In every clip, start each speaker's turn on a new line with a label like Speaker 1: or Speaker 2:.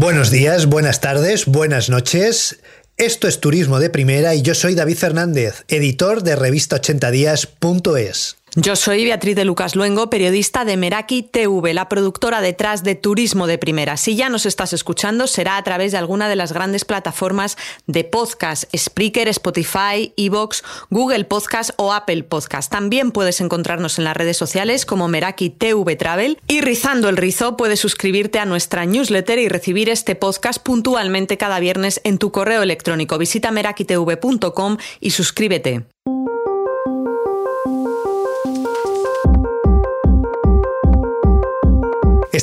Speaker 1: Buenos días, buenas tardes, buenas noches. Esto es Turismo de Primera y yo soy David Fernández, editor de revista80días.es.
Speaker 2: Yo soy Beatriz de Lucas Luengo, periodista de Meraki TV, la productora detrás de Turismo de Primera. Si ya nos estás escuchando, será a través de alguna de las grandes plataformas de podcast, Spreaker, Spotify, Evox, Google Podcast o Apple Podcast. También puedes encontrarnos en las redes sociales como Meraki TV Travel y rizando el rizo puedes suscribirte a nuestra newsletter y recibir este podcast puntualmente cada viernes en tu correo electrónico. Visita merakitv.com y suscríbete.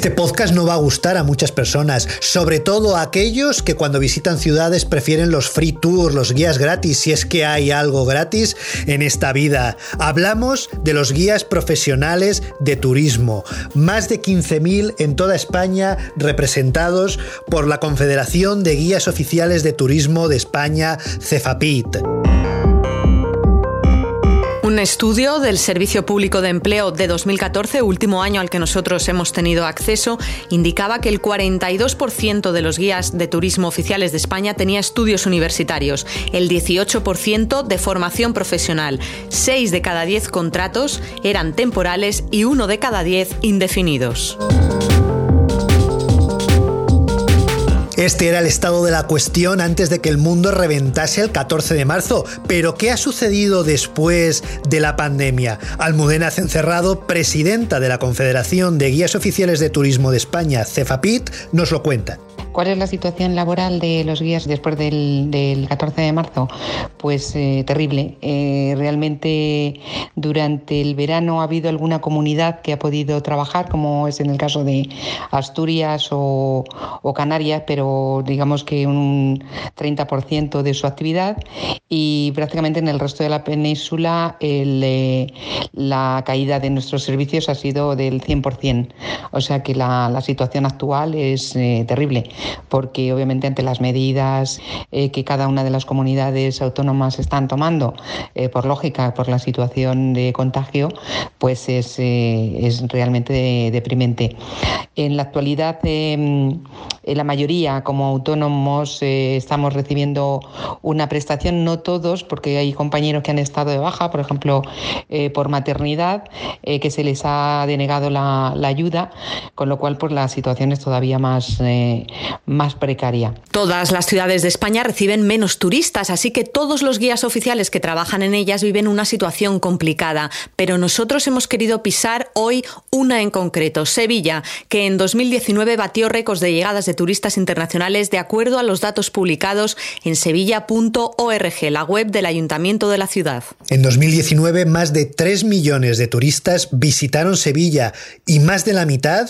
Speaker 1: Este podcast no va a gustar a muchas personas, sobre todo a aquellos que cuando visitan ciudades prefieren los free tours, los guías gratis, si es que hay algo gratis en esta vida. Hablamos de los guías profesionales de turismo, más de 15.000 en toda España representados por la Confederación de Guías Oficiales de Turismo de España, CEFAPIT.
Speaker 2: Un estudio del Servicio Público de Empleo de 2014, último año al que nosotros hemos tenido acceso, indicaba que el 42% de los guías de turismo oficiales de España tenía estudios universitarios, el 18% de formación profesional, 6 de cada 10 contratos eran temporales y 1 de cada 10 indefinidos.
Speaker 1: Este era el estado de la cuestión antes de que el mundo reventase el 14 de marzo. Pero ¿qué ha sucedido después de la pandemia? Almudena Cencerrado, presidenta de la Confederación de Guías Oficiales de Turismo de España, CEFAPIT, nos lo cuenta.
Speaker 3: ¿Cuál es la situación laboral de los guías después del, 14 de marzo? Pues eh, terrible. Eh, realmente durante el verano ha habido alguna comunidad que ha podido trabajar, como es en el caso de Asturias o, Canarias, pero digamos que un 30% de su actividad y prácticamente en el resto de la península eh, la caída de nuestros servicios ha sido del 100%. O sea que la, la situación actual es terrible porque obviamente ante las medidas eh, que cada una de las comunidades autónomas están tomando, eh, por lógica, por la situación de contagio, pues es, eh, es realmente deprimente. En la actualidad, em, la mayoría como autónomos estamos recibiendo una prestación, no todos, porque hay compañeros que han estado de baja, por ejemplo, por maternidad, que se les ha denegado la, ayuda, con lo cual pues la situación es todavía más, más precaria.
Speaker 2: Todas las ciudades de España reciben menos turistas, así que todos los guías oficiales que trabajan en ellas viven una situación complicada. Pero nosotros hemos querido pisar hoy una en concreto, Sevilla, que en 2019 batió récords de llegadas de turistas internacionales de acuerdo a los datos publicados en sevilla.org, la web del Ayuntamiento de la ciudad.
Speaker 1: En 2019 más de 3 millones de turistas visitaron Sevilla y más de la mitad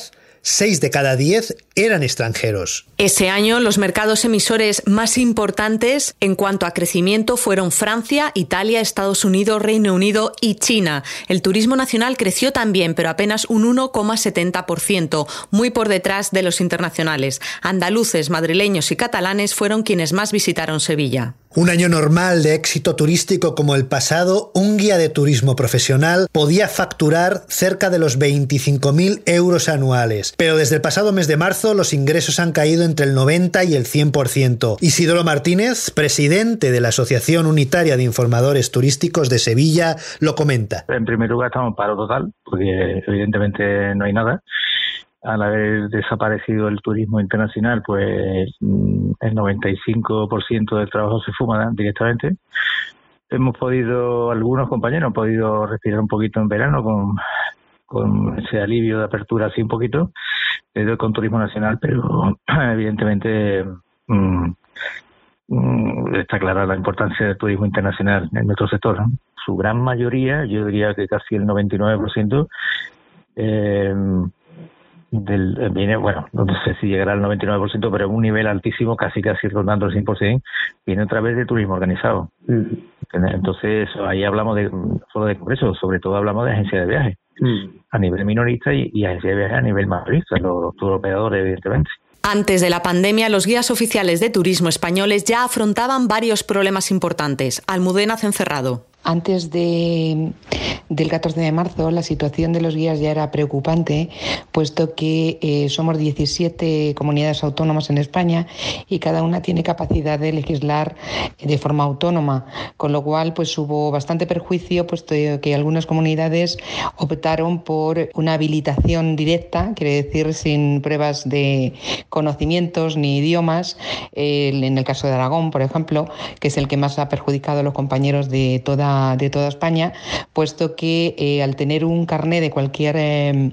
Speaker 1: 6 de cada 10 eran extranjeros.
Speaker 2: Ese año los mercados emisores más importantes en cuanto a crecimiento fueron Francia, Italia, Estados Unidos, Reino Unido y China. El turismo nacional creció también, pero apenas un 1,70%, muy por detrás de los internacionales. Andaluces, madrileños y catalanes fueron quienes más visitaron Sevilla.
Speaker 1: Un año normal de éxito turístico como el pasado, un guía de turismo profesional podía facturar cerca de los 25.000 euros anuales. Pero desde el pasado mes de marzo los ingresos han caído entre el 90 y el 100%. Isidoro Martínez, presidente de la Asociación Unitaria de Informadores Turísticos de Sevilla, lo comenta.
Speaker 4: En primer lugar estamos en paro total, porque evidentemente no hay nada al haber desaparecido el turismo internacional, pues mm, el 95% del trabajo se fuma directamente. Hemos podido, algunos compañeros han podido respirar un poquito en verano con, con ese alivio de apertura así un poquito, con turismo nacional, pero evidentemente mm, mm, está clara la importancia del turismo internacional en nuestro sector. Su gran mayoría, yo diría que casi el 99%, eh, del, eh, viene, bueno, no sé si llegará al 99%, pero un nivel altísimo, casi casi rondando el 100%, viene otra vez de turismo organizado. Mm. Entonces, ahí hablamos de, solo de congresos, sobre todo hablamos de agencias de viajes, mm. a nivel minorista y, y agencias de viajes a nivel mayorista, los, los operadores, evidentemente.
Speaker 2: Antes de la pandemia, los guías oficiales de turismo españoles ya afrontaban varios problemas importantes. Almudena Cencerrado.
Speaker 3: Antes de, del 14 de marzo la situación de los guías ya era preocupante, puesto que eh, somos 17 comunidades autónomas en España y cada una tiene capacidad de legislar de forma autónoma, con lo cual pues hubo bastante perjuicio, puesto que algunas comunidades optaron por una habilitación directa, quiere decir sin pruebas de conocimientos ni idiomas, en el caso de Aragón, por ejemplo, que es el que más ha perjudicado a los compañeros de toda, de toda España, puesto que eh, al tener un carné de cualquier eh,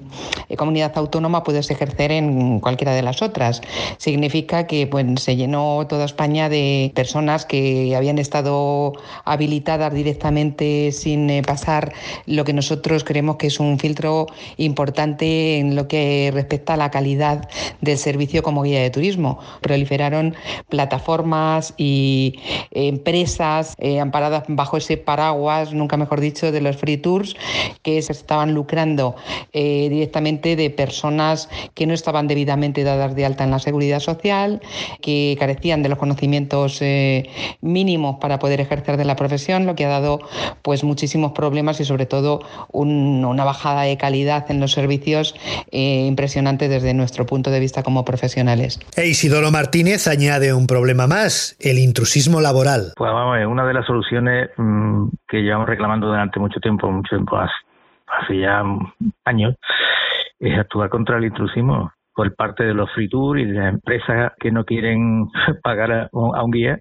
Speaker 3: comunidad autónoma puedes ejercer en cualquiera de las otras. Significa que pues, se llenó toda España de personas que habían estado habilitadas directamente sin eh, pasar lo que nosotros creemos que es un filtro importante en lo que respecta a la calidad del servicio como guía de turismo. Proliferaron plataformas y empresas amparadas bajo ese paraguas, nunca mejor dicho, de los free tours que se estaban lucrando eh, directamente de personas que no estaban debidamente dadas de alta en la seguridad social, que carecían de los conocimientos eh, mínimos para poder ejercer de la profesión, lo que ha dado pues muchísimos problemas y sobre todo una bajada de calidad en los servicios eh, impresionante desde nuestro punto de vista como profesionales.
Speaker 1: E Isidoro Martínez añade un problema más, el intrusismo laboral.
Speaker 4: Pues vamos, una de las soluciones mm, que llevamos reclamando durante mucho tiempo, mucho tiempo, hace ya años, es actuar contra el intrusismo por parte de los free tours y de las empresas que no quieren pagar a, un guía,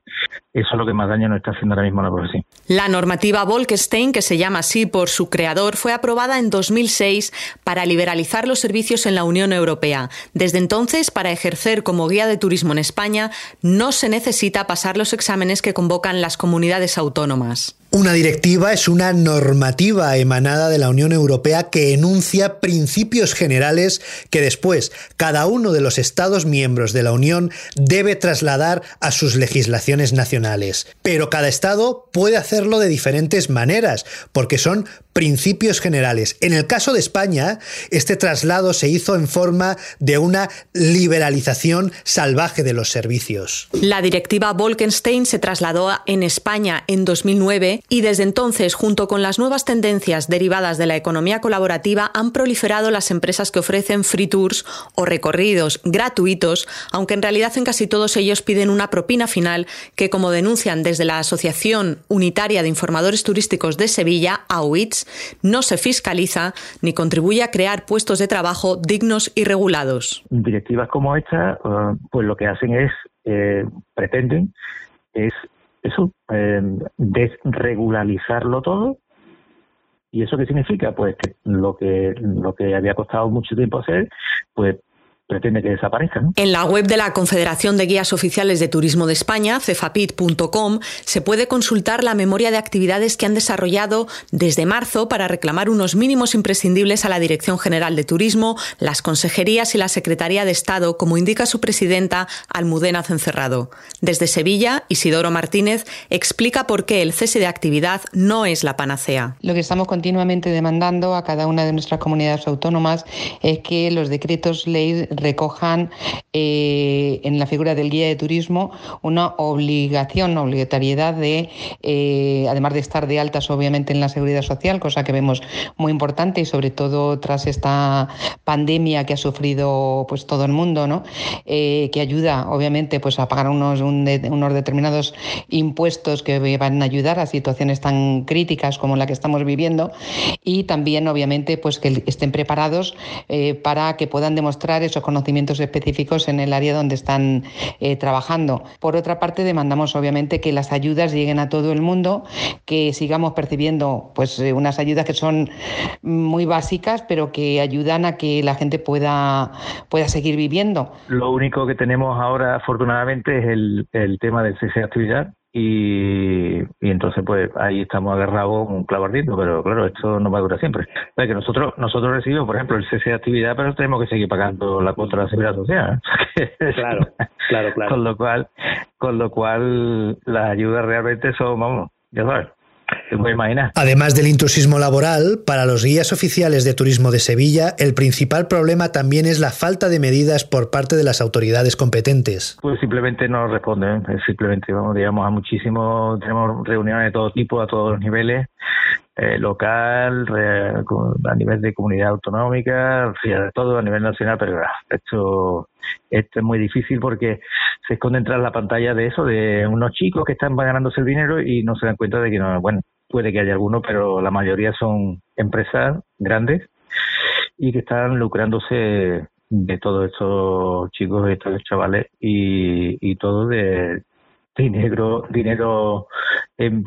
Speaker 4: eso es lo que más daño nos está haciendo ahora mismo la profesión.
Speaker 2: La normativa Bolkestein, que se llama así por su creador, fue aprobada en 2006 para liberalizar los servicios en la Unión Europea. Desde entonces, para ejercer como guía de turismo en España, no se necesita pasar los exámenes que convocan las comunidades autónomas.
Speaker 1: Una directiva es una normativa emanada de la Unión Europea que enuncia principios generales que después cada uno de los Estados miembros de la Unión debe trasladar a sus legislaciones nacionales. Pero cada Estado puede hacerlo de diferentes maneras, porque son principios generales. En el caso de España, este traslado se hizo en forma de una liberalización salvaje de los servicios.
Speaker 2: La directiva Bolkenstein se trasladó en España en 2009 y desde entonces, junto con las nuevas tendencias derivadas de la economía colaborativa, han proliferado las empresas que ofrecen free tours o recorridos gratuitos, aunque en realidad en casi todos ellos piden una propina final que, como denuncian desde la Asociación Unitaria de Informadores Turísticos de Sevilla, AUITS, no se fiscaliza ni contribuye a crear puestos de trabajo dignos y regulados.
Speaker 4: Directivas como esta, eh, pues lo que hacen es, eh, pretenden, es eso, eh, desregularizarlo todo. ¿Y eso qué significa? Pues que lo que lo que había costado mucho tiempo hacer, pues pretende que desaparezca.
Speaker 2: En la web de la Confederación de Guías Oficiales de Turismo de España, cefapit.com, se puede consultar la memoria de actividades que han desarrollado desde marzo para reclamar unos mínimos imprescindibles a la Dirección General de Turismo, las consejerías y la Secretaría de Estado, como indica su presidenta Almudena Cencerrado. Desde Sevilla, Isidoro Martínez explica por qué el cese de actividad no es la panacea.
Speaker 3: Lo que estamos continuamente demandando a cada una de nuestras comunidades autónomas es que los decretos ley recojan eh, en la figura del guía de turismo una obligación, una obligatoriedad de, eh, además de estar de altas obviamente en la seguridad social, cosa que vemos muy importante y sobre todo tras esta pandemia que ha sufrido pues todo el mundo, ¿no? Eh, que ayuda obviamente pues a pagar unos, unos determinados impuestos que van a ayudar a situaciones tan críticas como la que estamos viviendo y también obviamente pues que estén preparados para que puedan demostrar esos conocimientos específicos en el área donde están eh, trabajando. Por otra parte, demandamos obviamente que las ayudas lleguen a todo el mundo, que sigamos percibiendo pues eh, unas ayudas que son muy básicas, pero que ayudan a que la gente pueda, pueda seguir viviendo.
Speaker 4: Lo único que tenemos ahora, afortunadamente, es el, el tema del cese de actividad, y, y, entonces pues ahí estamos agarrados un clavo ardiendo, pero claro, esto no va a durar siempre. que nosotros nosotros recibimos, por ejemplo, el cese de actividad, pero tenemos que seguir pagando la cuota de la seguridad social.
Speaker 5: claro, claro, claro.
Speaker 4: Con lo cual, con lo cual las ayudas realmente son, vamos, ya sabes. Se puede imaginar.
Speaker 1: Además del intrusismo laboral, para los guías oficiales de turismo de Sevilla, el principal problema también es la falta de medidas por parte de las autoridades competentes.
Speaker 4: Pues simplemente no responden, simplemente vamos, digamos, a muchísimos, tenemos reuniones de todo tipo, a todos los niveles, eh, local, a nivel de comunidad autonómica, todo a nivel nacional, pero ah, esto, esto es muy difícil porque se esconde tras la pantalla de eso, de unos chicos que están ganándose el dinero y no se dan cuenta de que no, bueno, puede que haya alguno, pero la mayoría son empresas grandes y que están lucrándose de todos estos chicos, de estos chavales y, y todo de dinero, dinero en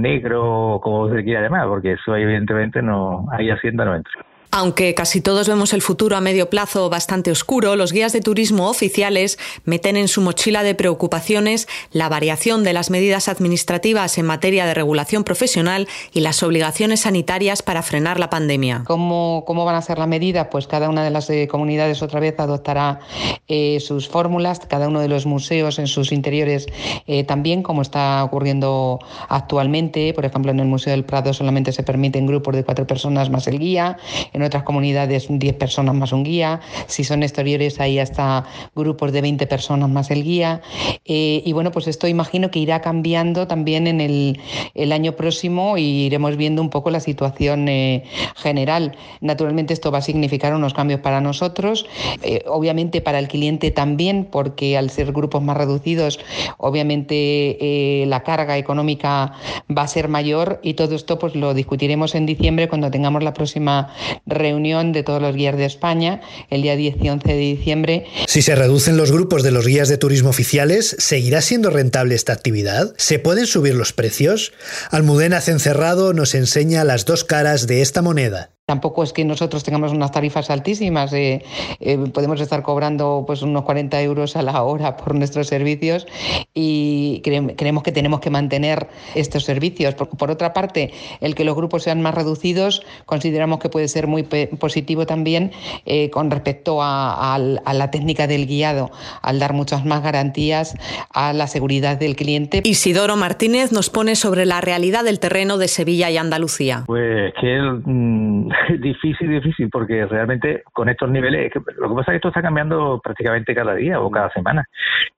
Speaker 4: negro, como se quiera llamar, porque eso evidentemente no, hay Hacienda no entra.
Speaker 2: Aunque casi todos vemos el futuro a medio plazo bastante oscuro, los guías de turismo oficiales meten en su mochila de preocupaciones la variación de las medidas administrativas en materia de regulación profesional y las obligaciones sanitarias para frenar la pandemia.
Speaker 3: ¿Cómo, cómo van a ser las medidas? Pues cada una de las eh, comunidades otra vez adoptará eh, sus fórmulas, cada uno de los museos en sus interiores eh, también, como está ocurriendo actualmente. Por ejemplo, en el Museo del Prado solamente se permiten grupos de cuatro personas más el guía otras comunidades 10 personas más un guía, si son exteriores hay hasta grupos de 20 personas más el guía. Eh, y bueno, pues esto imagino que irá cambiando también en el, el año próximo y iremos viendo un poco la situación eh, general. Naturalmente esto va a significar unos cambios para nosotros, eh, obviamente para el cliente también, porque al ser grupos más reducidos, obviamente la carga económica va a ser mayor y todo esto pues lo discutiremos en diciembre cuando tengamos la próxima reunión de todos los guías de España el día 10 y 11 de diciembre.
Speaker 1: Si se reducen los grupos de los guías de turismo oficiales, ¿seguirá siendo rentable esta actividad? ¿Se pueden subir los precios? Almudena Cencerrado nos enseña las dos caras de esta moneda.
Speaker 3: Tampoco es que nosotros tengamos unas tarifas altísimas. Eh, eh, podemos estar cobrando pues unos 40 euros a la hora por nuestros servicios y creemos que tenemos que mantener estos servicios. Por, otra parte, el que los grupos sean más reducidos consideramos que puede ser muy positivo también eh, con respecto a, la técnica del guiado, al dar muchas más garantías a la seguridad del cliente.
Speaker 2: Isidoro Martínez nos pone sobre la realidad del terreno de Sevilla y Andalucía.
Speaker 4: Pues que mm, difícil, difícil, porque realmente con estos niveles, lo que pasa es que esto está cambiando prácticamente cada día o cada semana.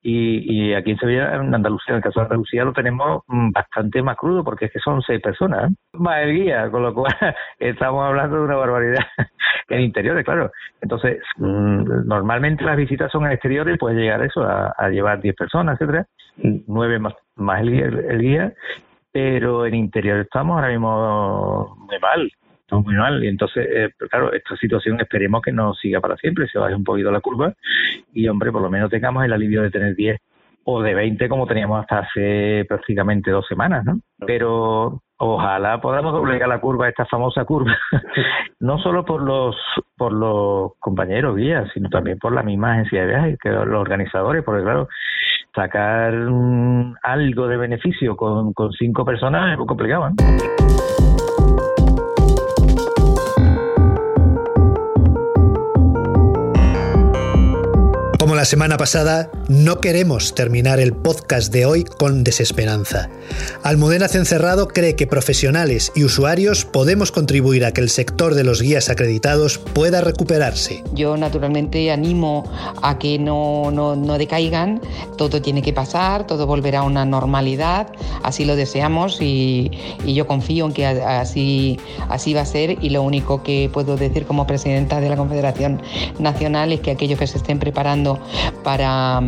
Speaker 4: Y, y aquí en Sevilla, en Andalucía, en el caso de Andalucía, lo tenemos mm, bastante más crudo, porque es que son seis personas, ¿eh? más el guía, con lo cual estamos hablando de una barbaridad en interiores, claro. Entonces, mm, normalmente las visitas son en exteriores, puede llegar eso a, llevar diez personas, etcétera, nueve más, más el guía, el guía pero en interior estamos ahora mismo muy mal muy mal. Y entonces, eh, claro, esta situación esperemos que no siga para siempre, se baje un poquito la curva y, hombre, por lo menos tengamos el alivio de tener 10 o de 20 como teníamos hasta hace prácticamente dos semanas, ¿no? Pero ojalá podamos doblegar la curva, esta famosa curva, no solo por los por los compañeros guías, sino también por la misma agencia de viajes, que los organizadores, porque claro, sacar algo de beneficio con, con cinco personas es muy complicado. ¿eh?
Speaker 1: La semana pasada, no queremos terminar el podcast de hoy con desesperanza. Almudena Cencerrado cree que profesionales y usuarios podemos contribuir a que el sector de los guías acreditados pueda recuperarse.
Speaker 3: Yo naturalmente animo a que no, no, no decaigan, todo tiene que pasar, todo volverá a una normalidad, así lo deseamos y, y yo confío en que así, así va a ser y lo único que puedo decir como presidenta de la Confederación Nacional es que aquellos que se estén preparando para,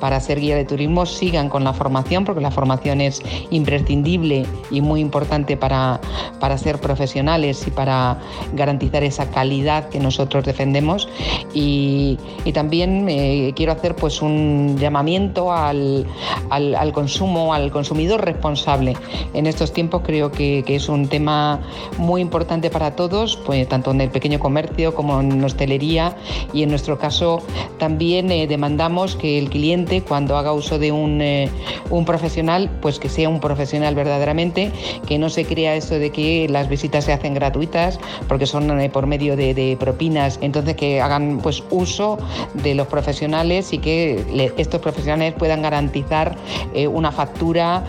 Speaker 3: para ser guía de turismo sigan con la formación, porque la formación es imprescindible y muy importante para, para ser profesionales y para garantizar esa calidad que nosotros defendemos. Y, y también eh, quiero hacer pues un llamamiento al, al, al, consumo, al consumidor responsable. En estos tiempos creo que, que, es un tema muy importante para todos, pues tanto en el pequeño comercio como en hostelería y en nuestro caso también eh, demandamos que el cliente cuando haga uso de un, eh, un profesional, pues que sea un profesional verdaderamente, que no se crea eso de que las visitas se hacen gratuitas porque son eh, por medio de, propinas, entonces que hagan pues uso de los profesionales y que estos profesionales puedan garantizar eh, una factura,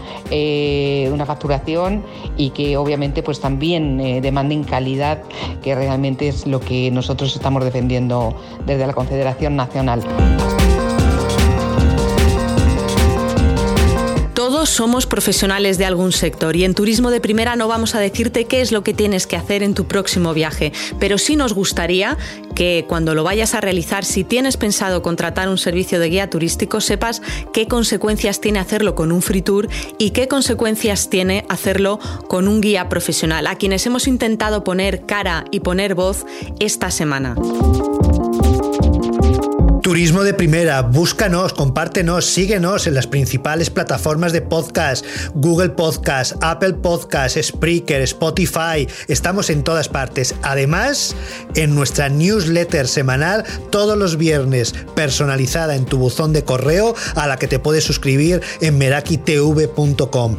Speaker 3: una facturación y que obviamente pues también demanden calidad, que realmente es lo que nosotros estamos defendiendo desde la Confederación Nacional.
Speaker 2: Todos somos profesionales de algún sector y en Turismo de Primera no vamos a decirte qué es lo que tienes que hacer en tu próximo viaje, pero sí nos gustaría que cuando lo vayas a realizar, si tienes pensado contratar un servicio de guía turístico, sepas qué consecuencias tiene hacerlo con un free tour y qué consecuencias tiene hacerlo con un guía profesional, a quienes hemos intentado poner cara y poner voz esta semana.
Speaker 1: Turismo de primera, búscanos, compártenos, síguenos en las principales plataformas de podcast, Google Podcast, Apple Podcast, Spreaker, Spotify, estamos en todas partes. Además, en nuestra newsletter semanal todos los viernes, personalizada en tu buzón de correo, a la que te puedes suscribir en merakitv.com.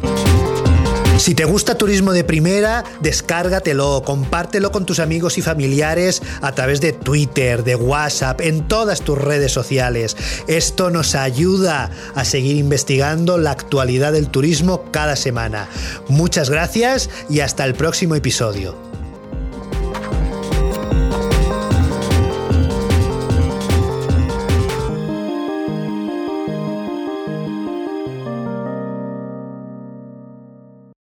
Speaker 1: Si te gusta Turismo de Primera, descárgatelo, compártelo con tus amigos y familiares a través de Twitter, de WhatsApp, en todas tus redes sociales. Esto nos ayuda a seguir investigando la actualidad del turismo cada semana. Muchas gracias y hasta el próximo episodio.